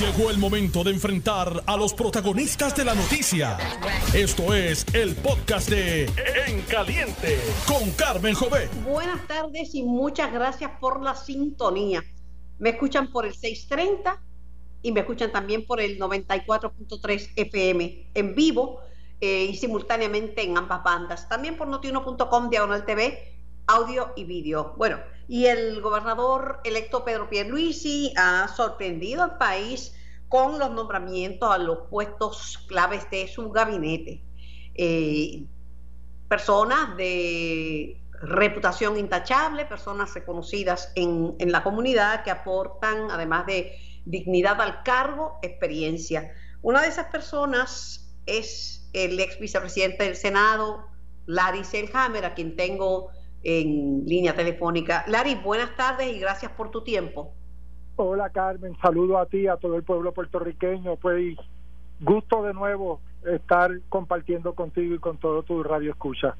Llegó el momento de enfrentar a los protagonistas de la noticia. Esto es el podcast de En Caliente con Carmen Jové. Buenas tardes y muchas gracias por la sintonía. Me escuchan por el 630 y me escuchan también por el 94.3 FM en vivo eh, y simultáneamente en ambas bandas. También por notiuno.com, diagonal TV, audio y vídeo. Bueno, y el gobernador electo Pedro Pierluisi ha sorprendido al país con los nombramientos a los puestos claves de su gabinete. Eh, personas de reputación intachable, personas reconocidas en, en, la comunidad que aportan, además de dignidad al cargo, experiencia. Una de esas personas es el ex vicepresidente del Senado, Larry Selhammer, a quien tengo en línea telefónica. Larry, buenas tardes y gracias por tu tiempo. Hola Carmen, saludo a ti, a todo el pueblo puertorriqueño. Pues gusto de nuevo estar compartiendo contigo y con todo tu radio escucha.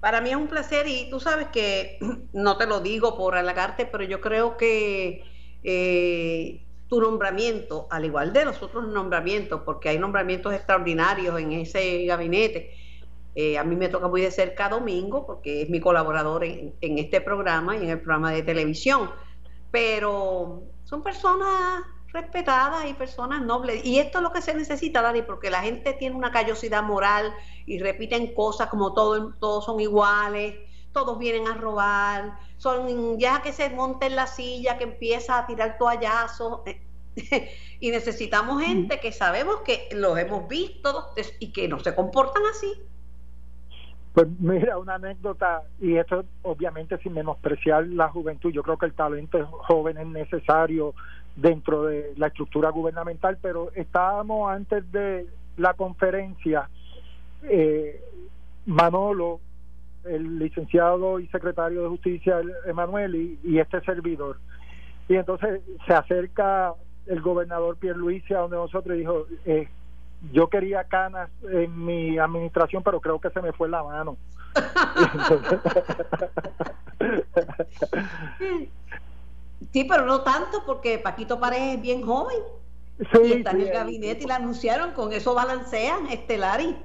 Para mí es un placer y tú sabes que no te lo digo por halagarte, pero yo creo que eh, tu nombramiento, al igual de los otros nombramientos, porque hay nombramientos extraordinarios en ese gabinete, eh, a mí me toca muy de cerca Domingo, porque es mi colaborador en, este programa y en el programa de televisión. Pero son personas respetadas y personas nobles. Y esto es lo que se necesita, Dani, porque la gente tiene una callosidad moral y repiten cosas como todo, todos son iguales, todos vienen a robar, son ya que se monta en la silla, que empieza a tirar toallazos. y necesitamos gente que sabemos que los hemos visto y que no se comportan así. Pues mira, una anécdota, y esto obviamente sin menospreciar la juventud, yo creo que el talento joven es necesario dentro de la estructura gubernamental, pero estábamos antes de la conferencia, eh, Manolo, el licenciado y secretario de Justicia, Emanuel, y, y, este servidor. Y entonces se acerca el gobernador Pierluisi a donde nosotros y dijo, eh, yo quería canas en mi administración, pero creo que se me fue la mano. sí, pero no tanto porque Paquito Paredes es bien joven. y está en el gabinete y la anunciaron, con eso balancean, Estelari.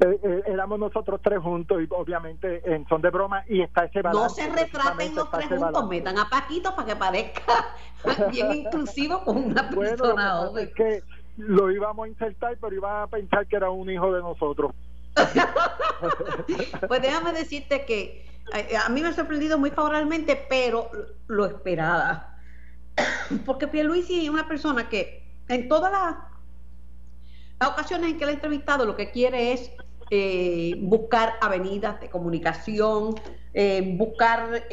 Eh, eh, éramos nosotros tres juntos y obviamente en son de broma y está ese balance. No se retraten los tres juntos, metan a Paquito para que parezca bien inclusivo con una persona joven. Es que lo íbamos a insertar, pero iban a pensar que era un hijo de nosotros. pues déjame decirte que eh, a, mí me ha sorprendido muy favorablemente, pero lo esperaba. Porque Pierluisi es una persona que en todas las, ocasiones en que le he entrevistado lo que quiere es eh, buscar avenidas de comunicación, eh, buscar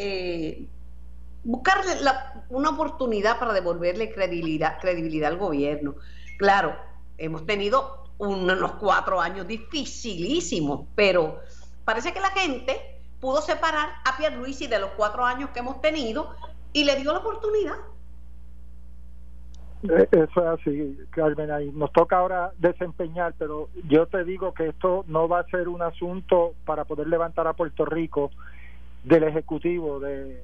buscar una oportunidad para devolverle credibilidad, credibilidad al gobierno. Claro, hemos tenido unos cuatro años dificilísimos, pero parece que la gente pudo separar a Pierluisi de los cuatro años que hemos tenido y le dio la oportunidad. Eh, eso es así, Carmen. Ahí nos toca ahora desempeñar, pero yo te digo que esto no va a ser un asunto para poder levantar a Puerto Rico del Ejecutivo, de,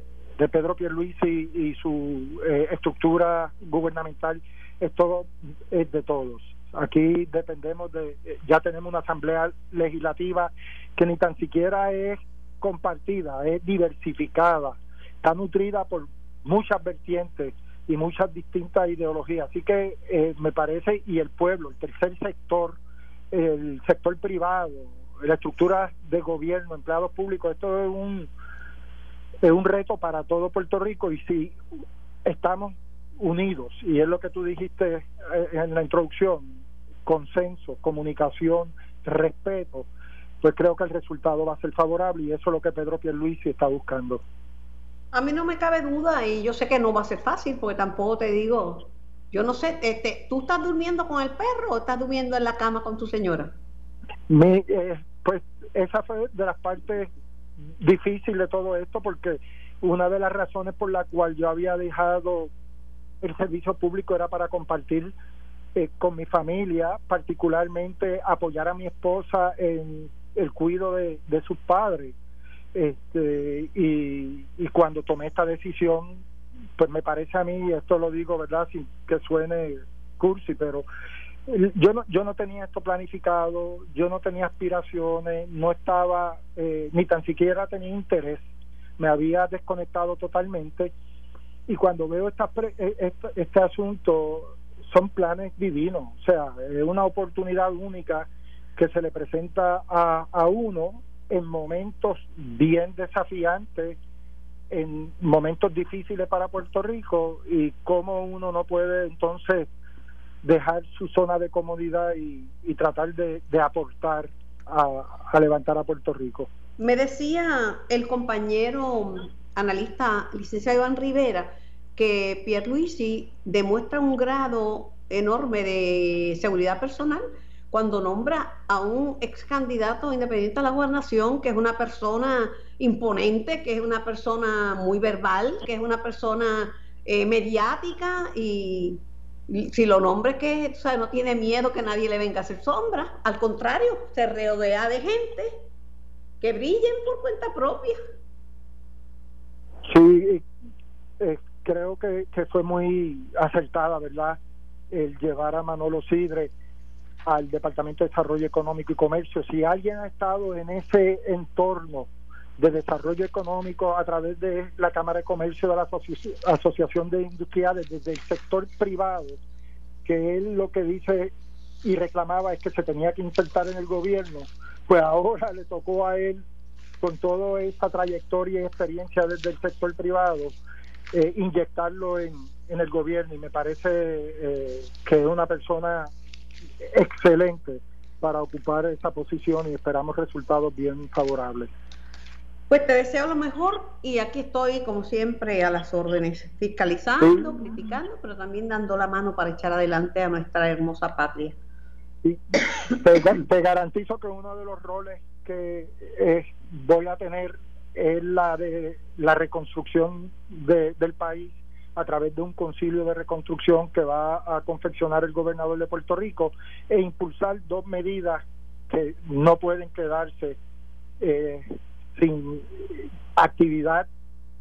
Pedro Pierluisi y su eh, estructura gubernamental es todo es de todos. Aquí dependemos de, ya tenemos una asamblea legislativa que ni tan siquiera es compartida, es diversificada, está nutrida por muchas vertientes y muchas distintas ideologías. Así que eh, me parece, y el pueblo, el tercer sector, el sector privado, la estructura de gobierno, empleados públicos, esto es un, es un reto para todo Puerto Rico y si estamos unidos, y es lo que tú dijiste eh, en la introducción, consenso, comunicación, respeto, pues creo que el resultado va a ser favorable y eso es lo que Pedro Pierluisi está buscando. A mí no me cabe duda y yo sé que no va a ser fácil porque tampoco te digo, yo no sé, este, ¿tú estás durmiendo con el perro o estás durmiendo en la cama con tu señora? Me, eh, pues esa fue de las partes difíciles de todo esto porque una de las razones por la cual yo había dejado el servicio público era para compartir eh, con mi familia, particularmente apoyar a mi esposa en el cuidado de, sus padres. Este, y, cuando tomé esta decisión, pues me parece a mí, y esto lo digo, ¿verdad?, sin que suene cursi, pero yo no, yo no tenía esto planificado, yo no tenía aspiraciones, no estaba, eh, ni tan siquiera tenía interés, me había desconectado totalmente y cuando veo esta, este, este asunto son planes divinos, o sea, es una oportunidad única que se le presenta a, a uno en momentos bien desafiantes, en momentos difíciles para Puerto Rico y cómo uno no puede entonces dejar su zona de comodidad y, tratar de, aportar a, levantar a Puerto Rico. Me decía el compañero analista licenciado Iván Rivera que Pierluisi demuestra un grado enorme de seguridad personal cuando nombra a un ex candidato independiente a la gobernación, que es una persona imponente, que es una persona muy verbal, que es una persona eh, mediática y si lo nombra que no tiene miedo que nadie le venga a hacer sombra, al contrario, se rodea de gente que brillen por cuenta propia. Sí, eh, creo que, fue muy acertada, ¿verdad? El llevar a Manolo Sidre al Departamento de Desarrollo Económico y Comercio. Si alguien ha estado en ese entorno de desarrollo económico a través de la Cámara de Comercio de la Asociación de Industriales, desde el sector privado, que él lo que dice y reclamaba es que se tenía que insertar en el gobierno, pues ahora le tocó a él, con toda esta trayectoria y experiencia desde el sector privado, eh, inyectarlo en, en, el gobierno y me parece eh, que es una persona excelente para ocupar esa posición y esperamos resultados bien favorables. Pues te deseo lo mejor y aquí estoy como siempre a las órdenes, fiscalizando, criticando, pero también dando la mano para echar adelante a nuestra hermosa patria. Te, garantizo que uno de los roles que eh, voy a tener es la de la reconstrucción del país a través de un concilio de reconstrucción que va a confeccionar el gobernador de Puerto Rico e impulsar dos medidas que no pueden quedarse eh, sin actividad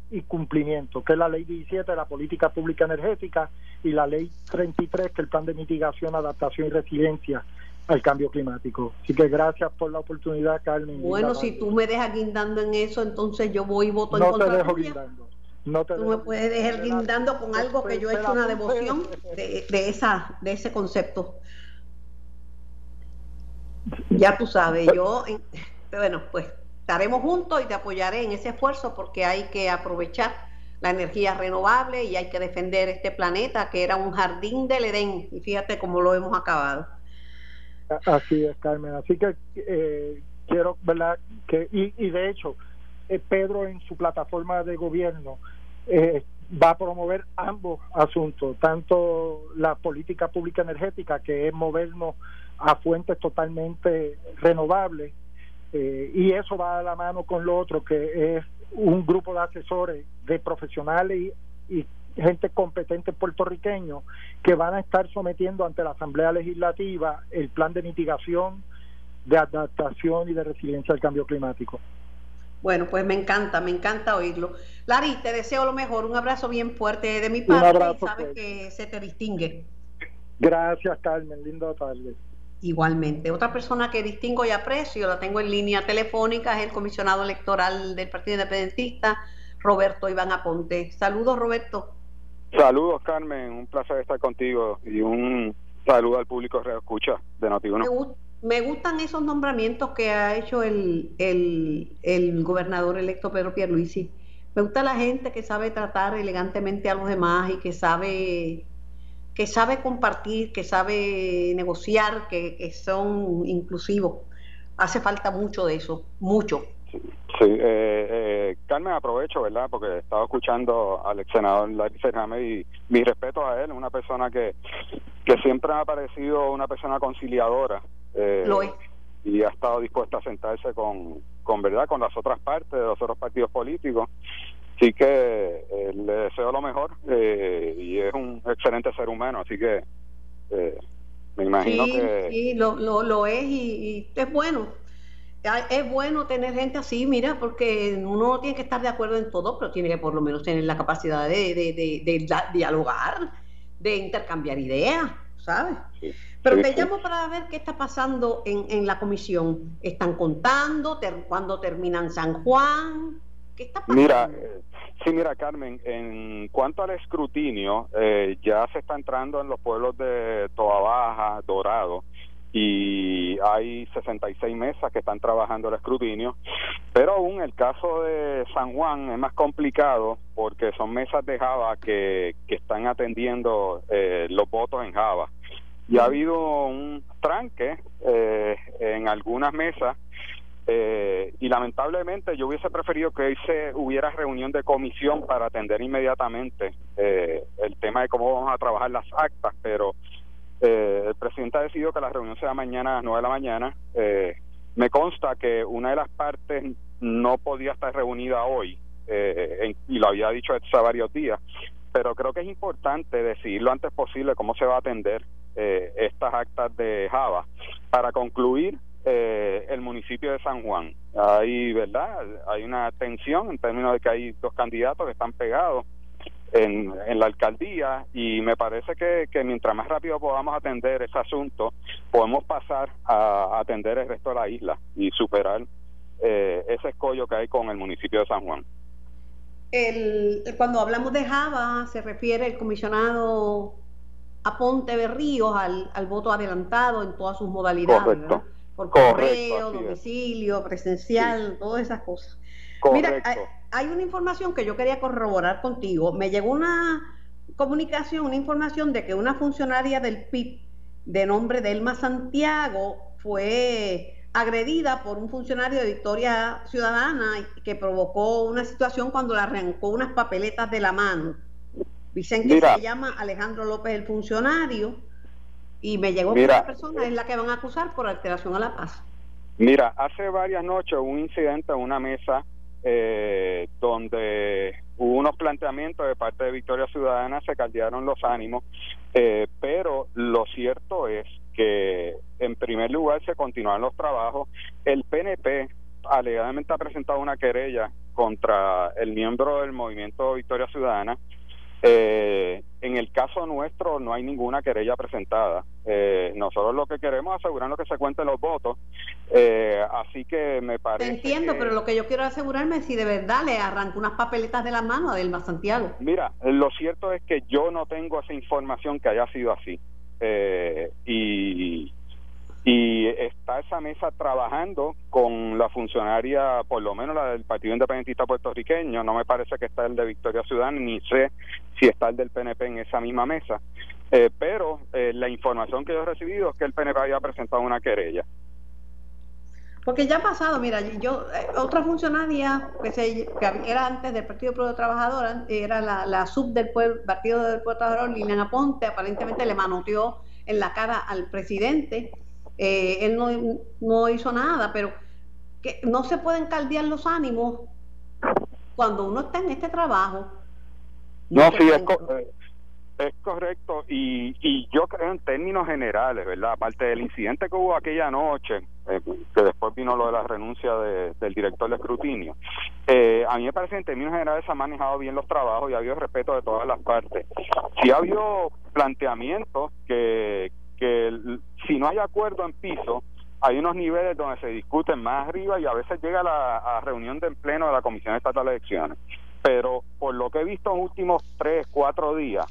y cumplimiento, que es la ley 17 de la política pública energética y la ley 33, que es el plan de mitigación, adaptación y resiliencia al cambio climático. Así que gracias por la oportunidad, Carmen. Bueno, si tú me dejas guindando en eso, entonces yo voy y voto en contra te dejo guindando. No Tú me puedes dejar guindando con algo que yo he hecho una devoción de, esa, de ese concepto. Ya tú sabes, yo, bueno, pues estaremos juntos y te apoyaré en ese esfuerzo porque hay que aprovechar la energía renovable y hay que defender este planeta que era un jardín del Edén y fíjate cómo lo hemos acabado. Así es, Carmen. Así que eh, quiero, ¿verdad? Que, y, y de hecho, eh, Pedro en su plataforma de gobierno eh, va a promover ambos asuntos, tanto la política pública energética, que es movernos a fuentes totalmente renovables, eh, y eso va a la mano con lo otro, que es un grupo de asesores, de profesionales y, y gente competente puertorriqueño que van a estar sometiendo ante la Asamblea Legislativa el plan de mitigación, de adaptación y de resiliencia al cambio climático. Bueno, pues me encanta, me encanta oírlo. Lari, te deseo lo mejor, un abrazo bien fuerte de mi parte y sabes pues. que se te distingue. Gracias, Carmen, lindo tarde. Igualmente. Otra persona que distingo y aprecio, la tengo en línea telefónica, es el comisionado electoral del Partido Independentista, Roberto Iván Aponte. Saludos, Roberto. Saludos, Carmen. Un placer estar contigo y un saludo al público que escucha de Noti1 me gustan esos nombramientos que ha hecho el, el, gobernador electo Pedro Pierluisi. Me gusta la gente que sabe tratar elegantemente a los demás y que sabe que sabe compartir, que sabe negociar, que, son inclusivos. Hace falta mucho de eso, mucho. Sí, eh, eh, Carmen, aprovecho, ¿verdad? Porque he estado escuchando al ex senador Larry Fernández y mi respeto a él, una persona que, que siempre ha parecido una persona conciliadora eh, y ha estado dispuesta a sentarse con, con verdad con las otras partes de los otros partidos políticos. Así que eh, le deseo lo mejor eh, y es un excelente ser humano así que me imagino que sí lo, lo, es y, es bueno es bueno tener gente así, mira, porque uno no tiene que estar de acuerdo en todo, pero tiene que por lo menos tener la capacidad de, de, de dialogar de intercambiar ideas, ¿sabes? Pero te llamo para ver qué está pasando en, en la comisión. ¿Están contando? ¿Cuándo terminan San Juan? ¿Qué está pasando? Mira, eh, sí, mira, Carmen, en cuanto al escrutinio, eh, ya se está entrando en los pueblos de Toa Baja, Dorado, y hay 66 mesas que están trabajando el escrutinio, pero aún el caso de San Juan es más complicado porque son mesas de Java que, que están atendiendo eh, los votos en Java. Y ha habido un tranque eh, en algunas mesas eh, y lamentablemente yo hubiese preferido que se hubiera reunión de comisión para atender inmediatamente el tema de cómo vamos a trabajar las actas, pero eh, el presidente ha decidido que la reunión sea mañana a las 9 de la mañana. Eh, me consta que una de las partes no podía estar reunida hoy eh, y lo había dicho hace varios días, pero creo que es importante decidir lo antes posible cómo se va a atender estas actas de Java para concluir el municipio de San Juan. Hay, ¿verdad? Hay una tensión en términos de que hay dos candidatos que están pegados en, en la alcaldía y me parece que, que mientras más rápido podamos atender ese asunto, podemos pasar a, atender el resto de la isla y superar eh, ese escollo que hay con el municipio de San Juan. El, cuando hablamos de Java, se refiere el comisionado Aponte Berríos al, al voto adelantado en todas sus modalidades, por correo, domicilio, presencial, todas esas cosas. Mira, hay, una información que yo quería corroborar contigo. Me llegó una comunicación, una información de que una funcionaria del PIB de nombre Delma Santiago fue agredida por un funcionario de Victoria Ciudadana que provocó una situación cuando le arrancó unas papeletas de la mano. Dicen que se llama Alejandro López el funcionario y me llegó que esa persona es la que van a acusar por alteración a la paz. Mira, hace varias noches hubo un incidente en una mesa eh, donde hubo unos planteamientos de parte de Victoria Ciudadana, se caldearon los ánimos, eh, pero lo cierto es que en primer lugar se continúan los trabajos. El PNP alegadamente ha presentado una querella contra el miembro del movimiento Victoria Ciudadana eh, en el caso nuestro no hay ninguna querella presentada. Eh, nosotros lo que queremos es asegurarnos que se cuenten los votos. Eh, así que me parece. entiendo, pero lo que yo quiero asegurarme es si de verdad le arrancó unas papeletas de la mano a Delma Santiago. Mira, lo cierto es que yo no tengo esa información que haya sido así. Eh, y, y está esa mesa trabajando con la funcionaria, por lo menos la del Partido Independentista Puertorriqueño, no me parece que está el de Victoria Ciudadana, ni sé si está el del PNP en esa misma mesa, eh, pero eh, la información que yo he recibido es que el PNP había presentado una querella. Porque ya ha pasado, mira, yo, eh, otra funcionaria que, se, que era antes del Partido Pueblo Trabajador, era la, sub del Partido del Pueblo Trabajador, Liliana Ponte, aparentemente le manoteó en la cara al presidente eh, él no, hizo nada, pero que no se pueden caldear los ánimos cuando uno está en este trabajo. No, sí, es, eh, es, correcto. Y, y yo creo en términos generales, ¿verdad? Aparte del incidente que hubo aquella noche, eh, que después vino lo de la renuncia del director de escrutinio, a mí me parece que en términos generales se han manejado bien los trabajos y ha habido respeto de todas las partes. Sí ha habido planteamientos que, que si no hay acuerdo en piso, hay unos niveles donde se discuten más arriba y a veces llega la reunión de pleno de la Comisión Estatal de Elecciones. Pero por lo que he visto en los últimos tres, cuatro días,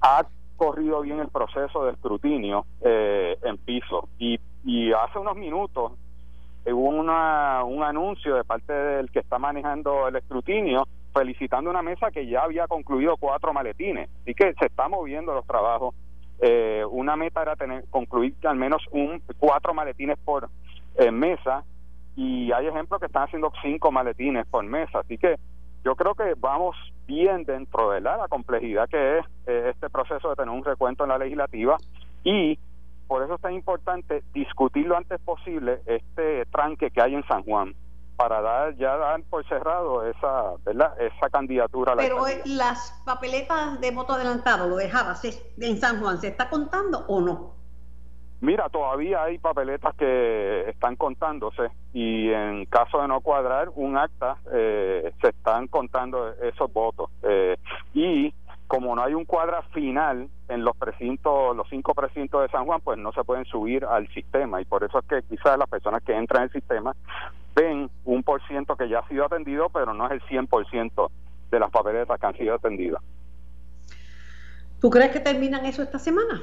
ha corrido bien el proceso de escrutinio eh, en piso. Y, y hace unos minutos hubo una, un anuncio de parte del que está manejando el escrutinio felicitando una mesa que ya había concluido cuatro maletines. Así que se están moviendo los trabajos eh, una meta era tener concluir al menos un cuatro maletines por eh, mesa y hay ejemplos que están haciendo cinco maletines por mesa así que yo creo que vamos bien dentro de la, complejidad que es este proceso de tener un recuento en la legislativa y por eso es tan importante discutir lo antes posible este tranque que hay en San Juan para dar ya dar por cerrado esa verdad esa candidatura pero las papeletas de voto adelantado lo dejaba en San Juan se está contando o no mira todavía hay papeletas que están contándose y en caso de no cuadrar un acta eh, se están contando esos votos. Eh, y como no hay un cuadra final en los precintos, los cinco precintos de San Juan, pues no se pueden subir al sistema y por eso es que quizás las personas que entran en el sistema ven un por ciento que ya ha sido atendido, pero no es el 100% de las papeletas que han sido atendidas. ¿Tú crees que terminan eso esta semana?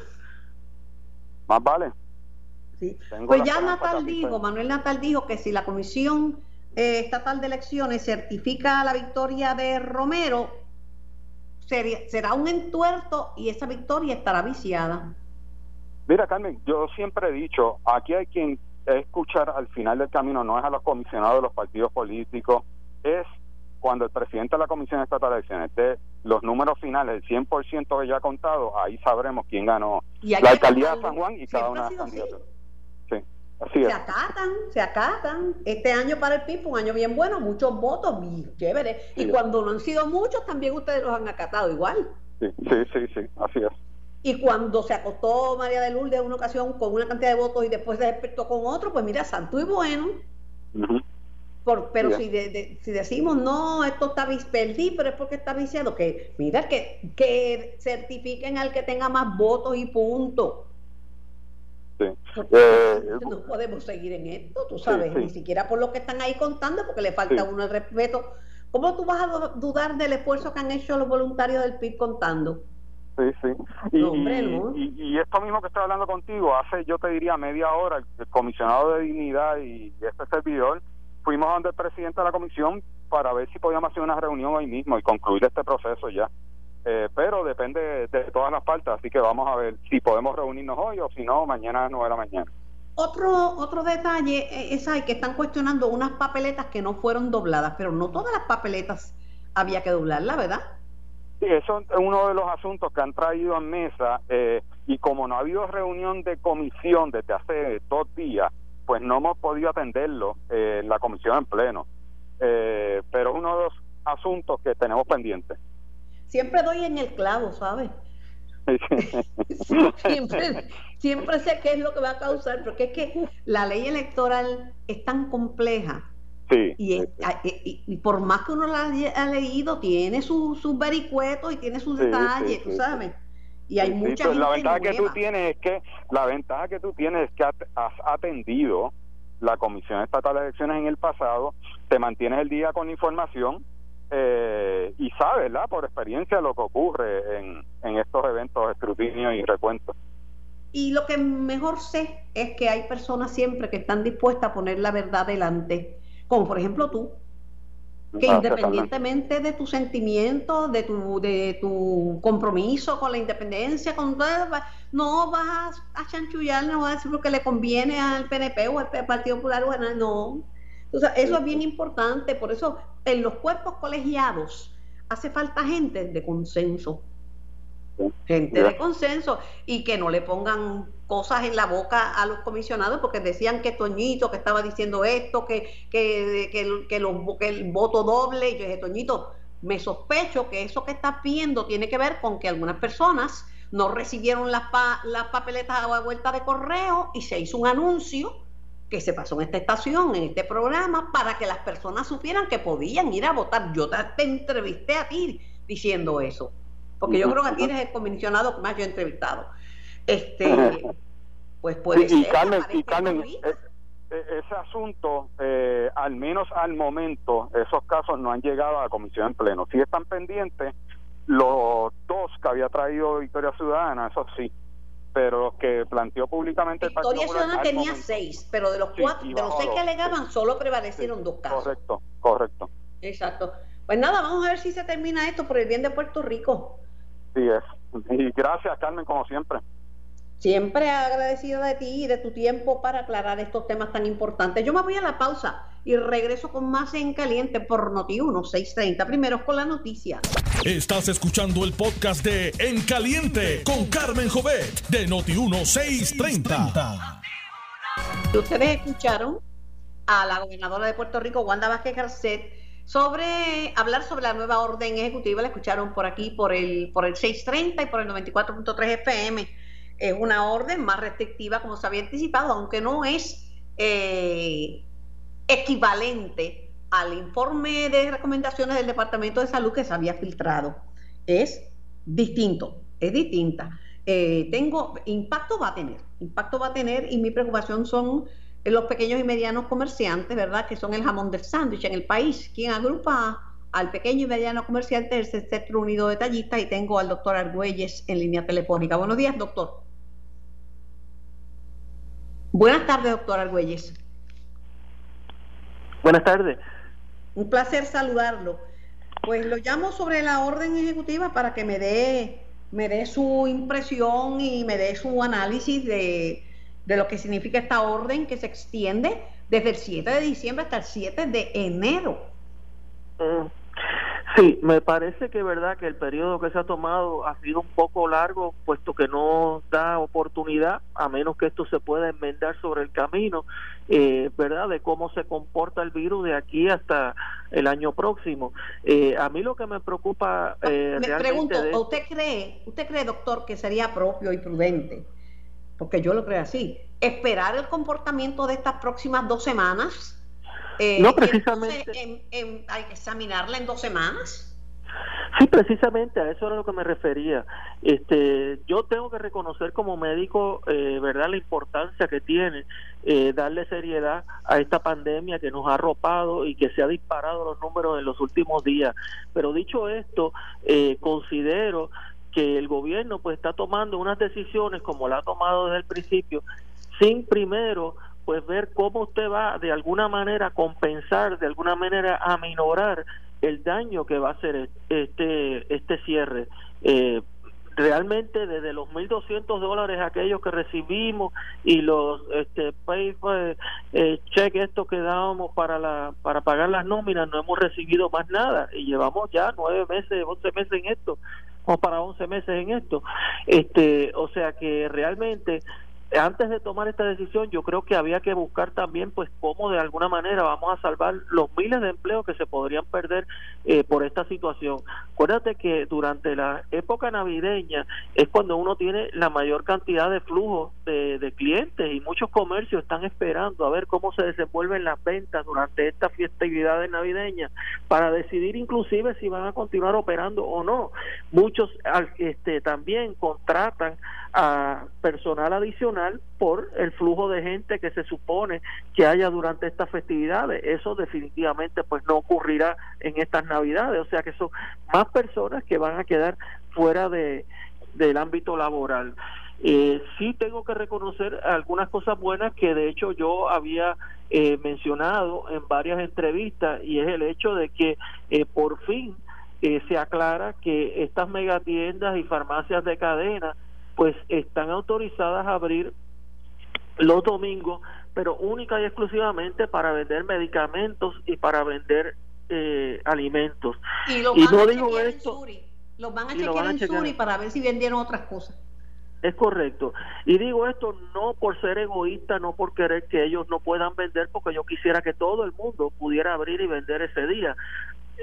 Más vale. Sí. Pues ya Natal dijo, Manuel Natal dijo que si la Comisión eh, Estatal de Elecciones certifica la victoria de Romero, será un entuerto y esa victoria estará viciada. Mira, Carmen, yo siempre he dicho, aquí hay quien escuchar al final del camino, no es a los comisionados de los partidos políticos, es cuando el presidente de la Comisión Estatal de Elecciones dé los números finales, el 100% que ya ha contado, ahí sabremos quién ganó la alcaldía de San Juan y cada una de las candidaturas. Sí, así se acatan, se acatan. Este año para el PIB fue un año bien bueno, muchos votos, bien chévere. y cuando no han sido muchos, también ustedes los han acatado igual. Sí, sí, sí, sí, así es. Y cuando se acostó María de Lourdes en una ocasión con una cantidad de votos y después se despertó con otro, pues mira, santo y bueno pero si, si decimos, no, esto está perdí, pero es porque está viciado, que mira, que, que certifiquen al que tenga más votos y punto. Eh, no podemos seguir en esto, tú sabes, ni siquiera por lo que están ahí contando, porque le falta uno el respeto. ¿Cómo tú vas a dudar del esfuerzo que han hecho los voluntarios del PIB contando? Sí, sí. Y, y, esto mismo que estoy hablando contigo, hace yo te diría media hora, el comisionado de dignidad y este servidor fuimos donde el presidente de la comisión para ver si podíamos hacer una reunión hoy mismo y concluir este proceso ya. Eh, pero depende de, todas las partes, así que vamos a ver si podemos reunirnos hoy o si no, mañana a 9 de la mañana. Otro, otro detalle eh, es hay que están cuestionando unas papeletas que no fueron dobladas, pero no todas las papeletas había que doblarlas, ¿verdad? Sí, eso es uno de los asuntos que han traído a mesa eh, y como no ha habido reunión de comisión desde hace dos días, pues no hemos podido atenderlo eh, en la comisión en pleno. Eh, pero es uno de los asuntos que tenemos pendientes. Siempre doy en el clavo, ¿sabes? siempre, siempre sé qué es lo que va a causar, porque es que la ley electoral es tan compleja. Sí, y, por más que uno la haya leído, tiene sus su vericuetos y tiene sus detalles, tú sabes. Y hay mucha La ventaja que tú tienes es que la ventaja que tú tienes es que has atendido la Comisión Estatal de Elecciones en el pasado, te mantienes el día con información eh, y sabes, ¿verdad? Por experiencia lo que ocurre en, en estos eventos de escrutinio y recuento. Y lo que mejor sé es que hay personas siempre que están dispuestas a poner la verdad delante, como por ejemplo tú, que independientemente de tu sentimiento, de tu, de tu compromiso con la independencia, con no vas a chanchullar, no vas a decir lo que le conviene al PNP o al Partido Popular, bueno, no. eso es bien importante, por eso en los cuerpos colegiados hace falta gente de consenso gente de consenso y que no le pongan cosas en la boca a los comisionados porque decían que Toñito que estaba diciendo esto, que, que, que, que, el voto doble. Y yo dije, Toñito, me sospecho que eso que estás viendo tiene que ver con que algunas personas no recibieron las, las papeletas a vuelta de correo y se hizo un anuncio que se pasó en esta estación, en este programa, para que las personas supieran que podían ir a votar. Yo te entrevisté a ti diciendo eso porque yo creo que a ti eres el comisionado que más yo he entrevistado. Este, pues puede ser. Y Carmen, y Carmen eh, eh, ese asunto, eh, al menos al momento, esos casos no han llegado a la comisión en pleno. Sí están pendientes los dos que había traído Victoria Ciudadana, eso sí, pero los que planteó públicamente Victoria Ciudadana tenía seis, pero de los cuatro, de los seis que alegaban, solo prevalecieron dos casos. Correcto, correcto. Exacto. Pues nada, vamos a ver si se termina esto por el bien de Puerto Rico. Sí es. Y gracias, Carmen, como siempre. Siempre agradecido de ti y de tu tiempo para aclarar estos temas tan importantes. Yo me voy a la pausa y regreso con más en caliente por Noti 1630. Primero con la noticia. Estás escuchando el podcast de En Caliente con Carmen Jovet de Noti 1630. Ustedes escucharon a la gobernadora de Puerto Rico, Wanda Vázquez Garcet, sobre hablar sobre la nueva orden ejecutiva, la escucharon por aquí por el, por el 630 y por el 94.3 FM. Es una orden más restrictiva, como se había anticipado, aunque no es eh, equivalente al informe de recomendaciones del Departamento de Salud que se había filtrado. Es distinto, es distinta. Eh, tengo, impacto va a tener, impacto va a tener y mi preocupación son los pequeños y medianos comerciantes, ¿verdad? Que son el jamón del sándwich en el país. Quien agrupa al pequeño y mediano comerciante es el Centro Unido de Tallistas y tengo al doctor Argüelles en línea telefónica. Buenos días, doctor. Buenas tardes, doctor Argüelles. Buenas tardes. Un placer saludarlo. Pues lo llamo sobre la orden ejecutiva para que me dé, me dé su impresión y me dé su análisis de de lo que significa esta orden que se extiende desde el 7 de diciembre hasta el 7 de enero. Mm. Sí, me parece que verdad que el periodo que se ha tomado ha sido un poco largo, puesto que no da oportunidad, a menos que esto se pueda enmendar sobre el camino, eh, verdad, de cómo se comporta el virus de aquí hasta el año próximo. Eh, a mí lo que me preocupa. Eh, me pregunto, ¿usted cree, usted cree, doctor, que sería propio y prudente porque yo lo creo así, esperar el comportamiento de estas próximas dos semanas. Eh, no, precisamente. En, en, examinarla en dos semanas. Sí, precisamente a eso era lo que me refería. Este, yo tengo que reconocer como médico, eh, verdad, la importancia que tiene eh, darle seriedad a esta pandemia que nos ha arropado y que se ha disparado los números en los últimos días. Pero dicho esto, eh, considero que el gobierno pues está tomando unas decisiones como la ha tomado desde el principio sin primero pues ver cómo usted va de alguna manera a compensar, de alguna manera a minorar el daño que va a hacer este este cierre. Eh, realmente desde los 1.200 dólares aquellos que recibimos y los este pay eh, cheques estos que dábamos para la para pagar las nóminas no hemos recibido más nada y llevamos ya nueve meses, once meses en esto para 11 meses en esto. Este, o sea que realmente antes de tomar esta decisión yo creo que había que buscar también pues cómo de alguna manera vamos a salvar los miles de empleos que se podrían perder eh, por esta situación. Acuérdate que durante la época navideña es cuando uno tiene la mayor cantidad de flujo de, de clientes y muchos comercios están esperando a ver cómo se desenvuelven las ventas durante estas festividades navideñas para decidir inclusive si van a continuar operando o no. Muchos este, también contratan a personal adicional por el flujo de gente que se supone que haya durante estas festividades. Eso definitivamente pues no ocurrirá en estas navidades, o sea que son más personas que van a quedar fuera de del ámbito laboral. Eh, sí tengo que reconocer algunas cosas buenas que de hecho yo había eh, mencionado en varias entrevistas y es el hecho de que eh, por fin eh, se aclara que estas megatiendas y farmacias de cadena pues están autorizadas a abrir los domingos, pero única y exclusivamente para vender medicamentos y para vender eh, alimentos. Y, lo van no a digo esto. Los van a chequear en Suri para ver si vendieron otras cosas. Es correcto. Y digo esto no por ser egoísta, no por querer que ellos no puedan vender, porque yo quisiera que todo el mundo pudiera abrir y vender ese día.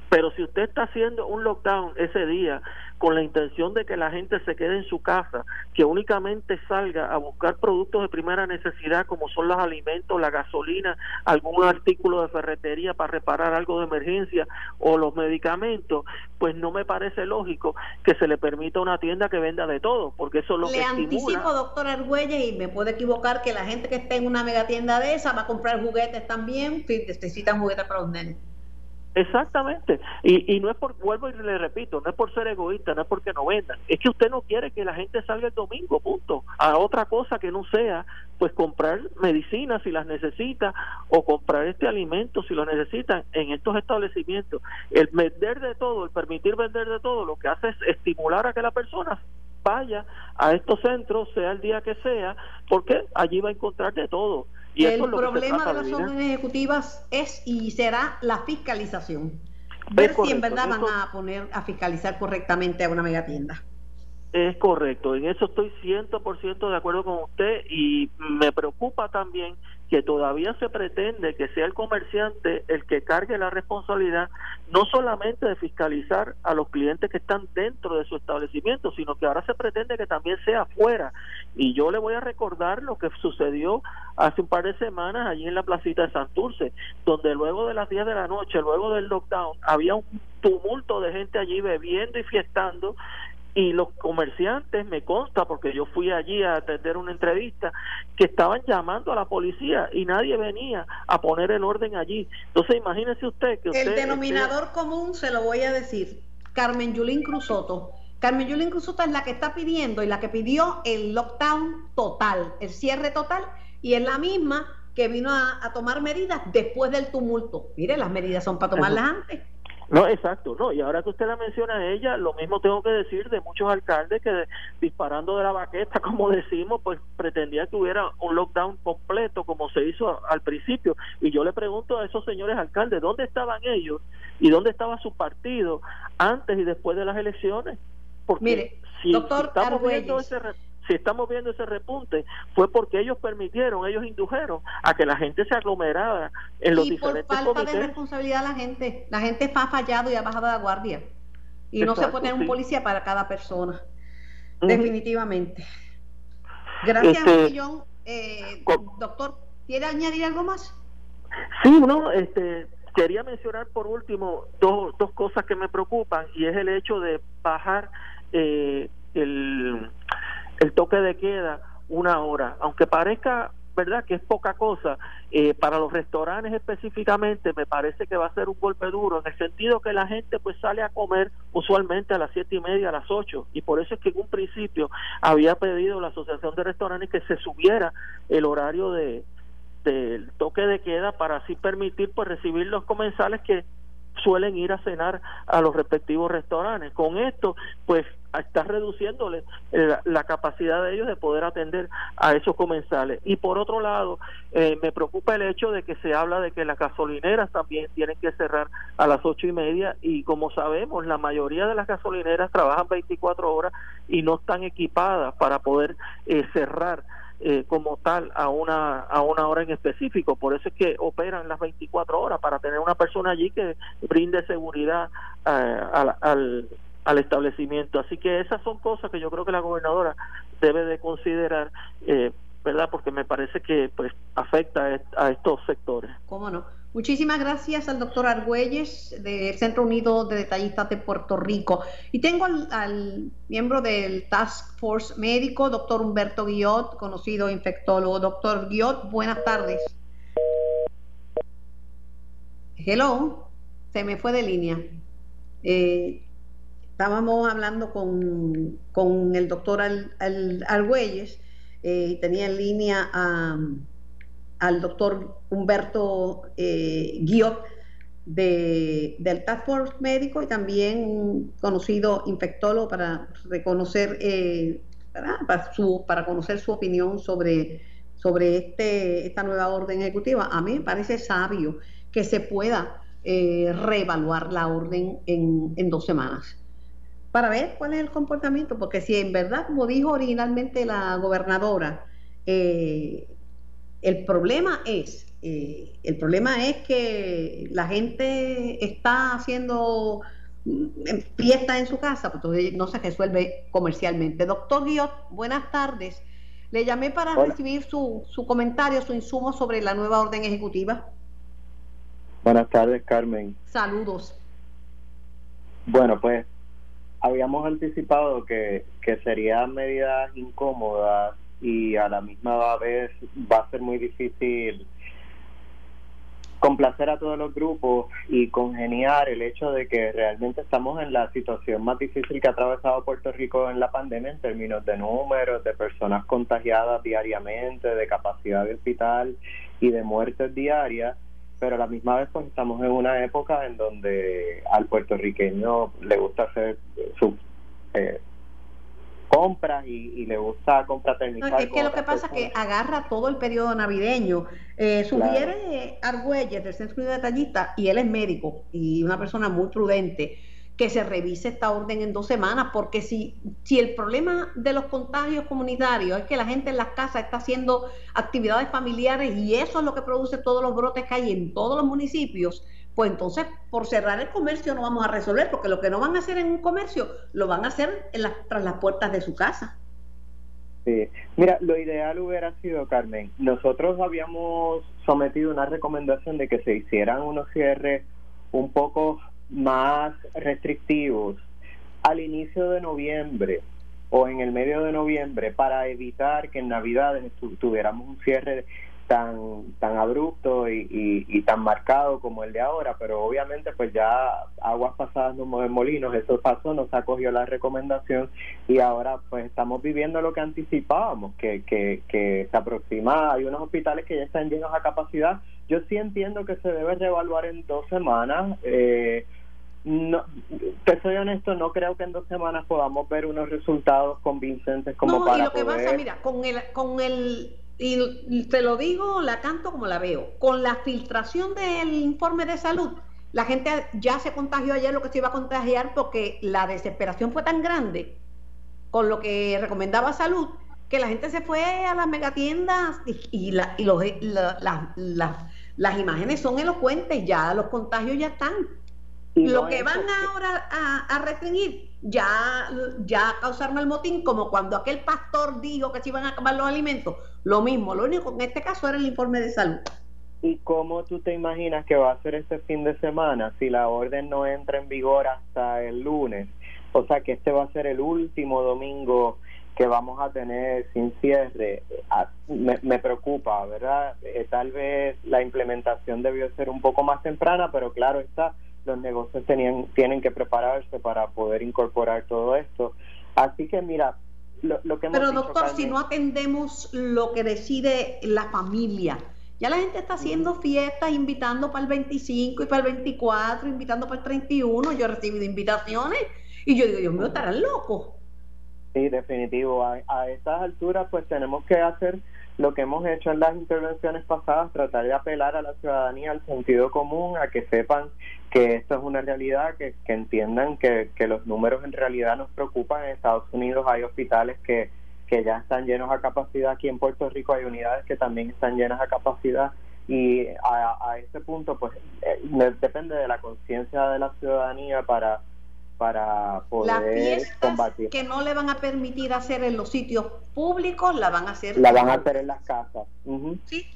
Pero si usted está haciendo un lockdown ese día con la intención de que la gente se quede en su casa, que únicamente salga a buscar productos de primera necesidad como son los alimentos, la gasolina, algún artículo de ferretería para reparar algo de emergencia o los medicamentos, pues no me parece lógico que se le permita a una tienda que venda de todo, porque eso es lo le que anticipo, doctor Argüelles, y me puede equivocar que la gente que esté en una megatienda de esa va a comprar juguetes también, necesitan juguetes para los nenes. Exactamente. Y, y no es por, vuelvo y le repito, no es por ser egoísta, no es porque no vendan. Es que usted no quiere que la gente salga el domingo, punto. A otra cosa que no sea, pues comprar medicinas si las necesita o comprar este alimento si lo necesitan en estos establecimientos. El vender de todo, el permitir vender de todo, lo que hace es estimular a que la persona vaya a estos centros, sea el día que sea, porque allí va a encontrar de todo el problema de las órdenes ejecutivas es y será la fiscalización. Ver si en verdad van a poner a fiscalizar correctamente a una megatienda. Es correcto, en eso estoy 100% de acuerdo con usted y me preocupa también que todavía se pretende que sea el comerciante el que cargue la responsabilidad no solamente de fiscalizar a los clientes que están dentro de su establecimiento, sino que ahora se pretende que también sea afuera. Y yo le voy a recordar lo que sucedió hace un par de semanas allí en la placita de Santurce, donde luego de las 10 de la noche, luego del lockdown, había un tumulto de gente allí bebiendo y fiestando y los comerciantes, me consta, porque yo fui allí a atender una entrevista, que estaban llamando a la policía y nadie venía a poner el orden allí. Entonces, imagínese usted que El denominador común, se lo voy a decir, Carmen Yulín Cruzoto. Carmen Yulín Cruzoto es la que está pidiendo y la que pidió el lockdown total, el cierre total, y es la misma que vino a, tomar medidas después del tumulto. Mire, las medidas son para tomarlas antes. No, exacto, no, y ahora que usted la menciona a ella, lo mismo tengo que decir de muchos alcaldes que disparando de la baqueta, como decimos, pues pretendía que hubiera un lockdown completo como se hizo al principio. Y yo le pregunto a esos señores alcaldes, ¿dónde estaban ellos y dónde estaba su partido antes y después de las elecciones? Porque Mire, si, doctor estamos viendo ese si estamos viendo ese repunte, fue porque ellos permitieron, ellos indujeron a que la gente se aglomerara en los y diferentes por falta de responsabilidad la gente. La gente ha fallado y ha bajado la guardia. Y no se puede tener un policía para cada persona. Definitivamente. Gracias, este, eh, doctor, ¿quiere añadir algo más? Sí, no, este, quería mencionar por último dos, dos cosas que me preocupan y es el hecho de bajar eh, el el toque de queda una hora, aunque parezca verdad que es poca cosa eh, para los restaurantes específicamente me parece que va a ser un golpe duro en el sentido que la gente pues sale a comer usualmente a las siete y media a las ocho. Y por eso es que en un principio había pedido la asociación de restaurantes que se subiera el horario de del toque de queda para así permitir pues recibir los comensales que suelen ir a cenar a los respectivos restaurantes. Con esto, pues está reduciéndole la, capacidad de ellos de poder atender a esos comensales. Y por otro lado, eh, me preocupa el hecho de que se habla de que las gasolineras también tienen que cerrar a las ocho y media y como sabemos, la mayoría de las gasolineras trabajan 24 horas y no están equipadas para poder eh, cerrar eh, como tal a una a una hora en específico. Por eso es que operan las 24 horas para tener una persona allí que brinde seguridad eh, al, al, al, establecimiento. Así que esas son cosas que yo creo que la gobernadora debe de considerar eh, verdad porque me parece que pues afecta a estos sectores cómo no Muchísimas gracias al doctor Argüelles del Centro Unido de Detallistas de Puerto Rico. Y tengo al, miembro del Task Force Médico, doctor Humberto Guillot, conocido infectólogo. Doctor Guillot, buenas tardes. Hello, se me fue de línea. Eh, estábamos hablando con, el doctor Argüelles eh, tenía en línea a al doctor Humberto eh, Guiot de, del Task Force Médico y también un conocido infectólogo para reconocer eh, para, su, para conocer su opinión sobre, sobre este, esta nueva orden ejecutiva. A mí me parece sabio que se pueda eh, reevaluar la orden en, en, dos semanas para ver cuál es el comportamiento, porque si en verdad, como dijo originalmente la gobernadora, eh, el problema es, eh, el problema es que la gente está haciendo mm, fiesta en su casa, pues no se resuelve comercialmente. Doctor Guiot, buenas tardes. Le llamé para recibir su, su comentario, su insumo sobre la nueva orden ejecutiva. Buenas tardes, Carmen. Saludos. Bueno, pues habíamos anticipado que, que serían medidas incómodas y a la misma vez va a ser muy difícil complacer a todos los grupos y congeniar el hecho de que realmente estamos en la situación más difícil que ha atravesado Puerto Rico en la pandemia en términos de números, de personas contagiadas diariamente, de capacidad de hospital y de muertes diarias, pero a la misma vez pues estamos en una época en donde al puertorriqueño le gusta hacer su eh, compras y, le gusta confraternizar. es que lo que pasa es que agarra todo el periodo navideño. Eh, sugiere Argüelles del Centro de Detallista, y él es médico y una persona muy prudente, que se revise esta orden en dos semanas, porque si, si el problema de los contagios comunitarios es que la gente en las casas está haciendo actividades familiares y eso es lo que produce todos los brotes que hay en todos los municipios, pues entonces por cerrar el comercio no vamos a resolver, porque lo que no van a hacer en un comercio lo van a hacer en tras las puertas de su casa. Sí, mira, lo ideal hubiera sido, Carmen, nosotros habíamos sometido una recomendación de que se hicieran unos cierres un poco más restrictivos al inicio de noviembre o en el medio de noviembre para evitar que en Navidades tuviéramos un cierre tan tan abrupto y, tan marcado como el de ahora, pero obviamente pues ya aguas pasadas no mueven molinos, eso pasó, nos acogió la recomendación y ahora pues estamos viviendo lo que anticipábamos, que, que, que se aproxima, hay unos hospitales que ya están llenos a capacidad, yo sí entiendo que se debe reevaluar en dos semanas, eh, no, te soy honesto, no creo que en dos semanas podamos ver unos resultados convincentes como no, para y lo que poder... pasa, mira, con el, con el y te lo digo, la canto como la veo. Con la filtración del informe de salud, la gente ya se contagió ayer lo que se iba a contagiar porque la desesperación fue tan grande con lo que recomendaba salud que la gente se fue a las megatiendas y, y, la, y los, las imágenes son elocuentes, ya los contagios ya están. lo que van ahora a, a restringir ya, ya causaron el motín, como cuando aquel pastor dijo que se iban a acabar los alimentos. Lo mismo, lo único en este caso era el informe de salud. ¿Y cómo tú te imaginas que va a ser este fin de semana si la orden no entra en vigor hasta el lunes? O sea que este va a ser el último domingo que vamos a tener sin cierre. Me, me preocupa, ¿verdad? Eh, tal vez la implementación debió ser un poco más temprana, pero claro está los negocios tenían, tienen que prepararse para poder incorporar todo esto. Así que mira, lo, lo que hemos Pero doctor, si no atendemos lo que decide la familia, ya la gente está haciendo fiestas, invitando para el 25 y para el 24, invitando para el 31. Yo he recibido invitaciones y yo digo, Dios mío, estarán locos. Sí, definitivo. A, a estas alturas, pues tenemos que hacer lo que hemos hecho en las intervenciones pasadas, tratar de apelar a la ciudadanía, al sentido común, a que sepan que esto es una realidad, que, que entiendan que, que los números en realidad nos preocupan. En Estados Unidos hay hospitales que, que ya están llenos a capacidad, aquí en Puerto Rico hay unidades que también están llenas a capacidad y a, a ese punto pues eh, depende de la conciencia de la ciudadanía para para poder Las combatir. que no le van a permitir hacer en los sitios públicos, la van a hacer. La van a hacer en las casas. ¿Sí?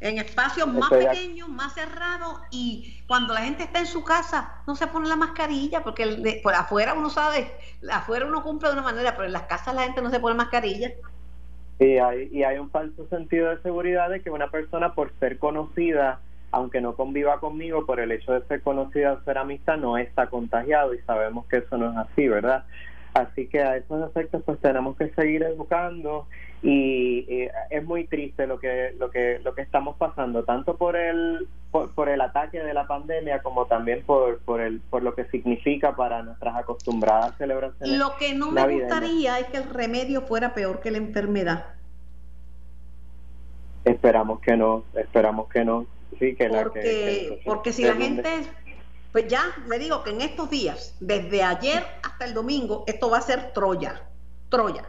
En espacios más pequeños, más cerrados y cuando la gente está en su casa no se pone la mascarilla porque por afuera uno sabe, afuera uno cumple de una manera, pero en las casas la gente no se pone mascarilla. y hay, y hay un falso sentido de seguridad de que una persona por ser conocida aunque no conviva conmigo por el hecho de ser conocida o ser amistad, no está contagiado y sabemos que eso no es así, ¿verdad? Así que a esos efectos pues tenemos que seguir educando y, es muy triste lo que lo que lo que estamos pasando tanto por el por, el ataque de la pandemia como también por por el por lo que significa para nuestras acostumbradas celebraciones. Lo que no me gustaría es que el remedio fuera peor que la enfermedad. Esperamos que no, esperamos que no porque, porque si la gente, pues ya le digo que en estos días, desde ayer hasta el domingo, esto va a ser Troya, Troya.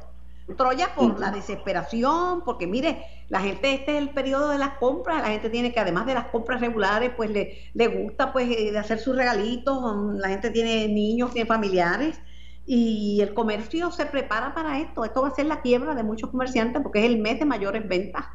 Troya por la desesperación, porque mire, la gente, este es el periodo de las compras, la gente tiene que además de las compras regulares, pues le, le gusta pues eh, de hacer sus regalitos, la gente tiene niños, tiene familiares, y el comercio se prepara para esto, esto va a ser la quiebra de muchos comerciantes porque es el mes de mayores ventas.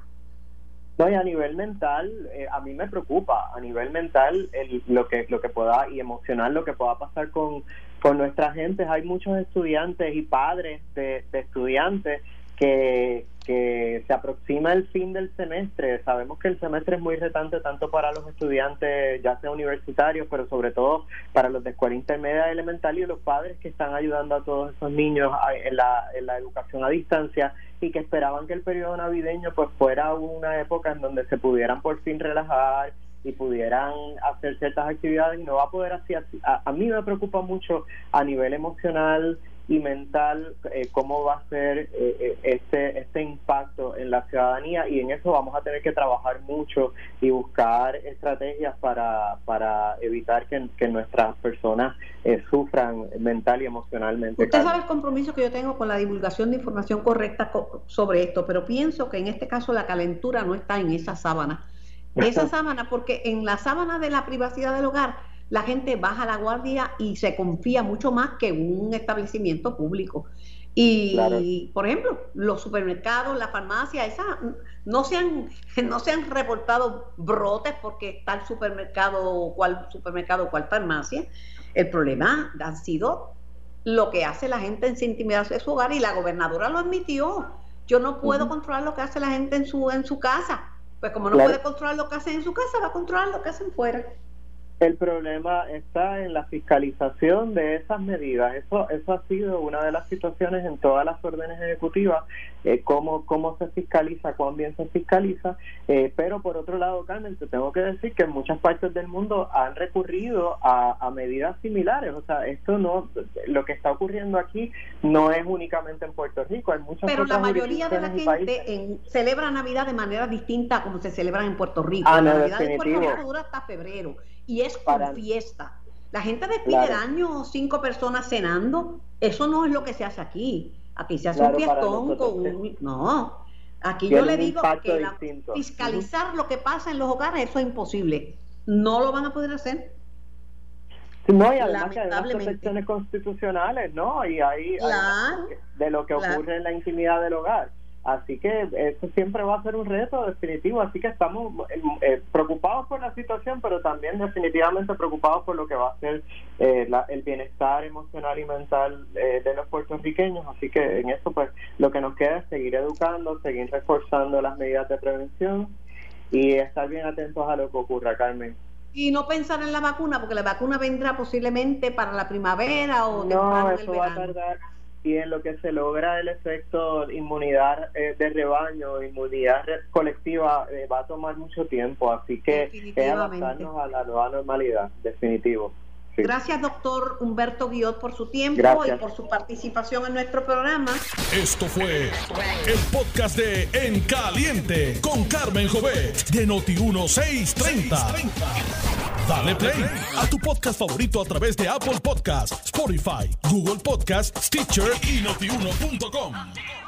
No, y a nivel mental, eh, a mí me preocupa, a nivel mental, el, lo que lo que pueda, y emocional, lo que pueda pasar con, con nuestra gente. Hay muchos estudiantes y padres de, de estudiantes que, que se aproxima el fin del semestre. Sabemos que el semestre es muy retante tanto para los estudiantes, ya sea universitarios, pero sobre todo para los de escuela intermedia y elemental y los padres que están ayudando a todos esos niños en la, en la educación a distancia y que esperaban que el periodo navideño pues fuera una época en donde se pudieran por fin relajar y pudieran hacer ciertas actividades y no va a poder así. A, a mí me preocupa mucho a nivel emocional y mental eh, cómo va a ser eh, eh, este este impacto en la ciudadanía y en eso vamos a tener que trabajar mucho y buscar estrategias para, para evitar que, que nuestras personas sufran mental y emocionalmente. Usted sabe el compromiso que yo tengo con la divulgación de información correcta sobre esto, pero pienso que en este caso la calentura no está en esa sábana. Esa sábana, porque en la sábana de la privacidad del hogar, la gente baja la guardia y se confía mucho más que un establecimiento público. Y, por ejemplo, los supermercados, la farmacia, esa, no, se han, no se han reportado brotes porque está el supermercado, cual supermercado, cual farmacia. El problema han sido lo que hace la gente en su intimidad de su hogar y la gobernadora lo admitió. Yo no puedo controlar lo que hace la gente en su, en su casa. Pues como no puede controlar lo que hacen en su casa, va a controlar lo que hacen fuera. El problema está en la fiscalización de esas medidas. Eso, eso ha sido una de las situaciones en todas las órdenes ejecutivas, eh, cómo, cómo se fiscaliza, cuán bien se fiscaliza. Eh, pero por otro lado, Carmen, te tengo que decir que en muchas partes del mundo han recurrido a, medidas similares. O sea, esto no, lo que está ocurriendo aquí no es únicamente en Puerto Rico. Hay muchas pero la mayoría de la gente celebra Navidad de manera distinta a como se celebra en Puerto Rico. Ah, la Navidad en Puerto Rico dura hasta febrero y es con fiesta. La gente despide claro. cinco personas cenando. Eso no es lo que se hace aquí. Aquí se hace un fiestón con un... No. Aquí yo le digo que fiscalizar lo que pasa en los hogares, eso es imposible. No lo van a poder hacer. No, y además que hay protecciones constitucionales, ¿no? Y ahí de lo que ocurre en la intimidad del hogar. Así que eso siempre va a ser un reto definitivo, así que estamos eh, eh, preocupados por la situación, pero también definitivamente preocupados por lo que va a ser eh, el bienestar emocional y mental de los puertorriqueños, así que en eso pues lo que nos queda es seguir educando, seguir reforzando las medidas de prevención y estar bien atentos a lo que ocurra, Carmen. Y no pensar en la vacuna, porque la vacuna vendrá posiblemente para la primavera o no, eso va a tardar y en lo que se logra el efecto inmunidad eh, de rebaño, inmunidad colectiva, eh, va a tomar mucho tiempo, así que es adaptarnos a la nueva normalidad, definitivo. Gracias, doctor Humberto Guiot, por su tiempo y por su participación en nuestro programa. Esto fue el podcast de En Caliente con Carmen Jovet de Noti1630. Dale play a tu podcast favorito a través de Apple Podcasts, Spotify, Google Podcasts, Stitcher y notiuno.com.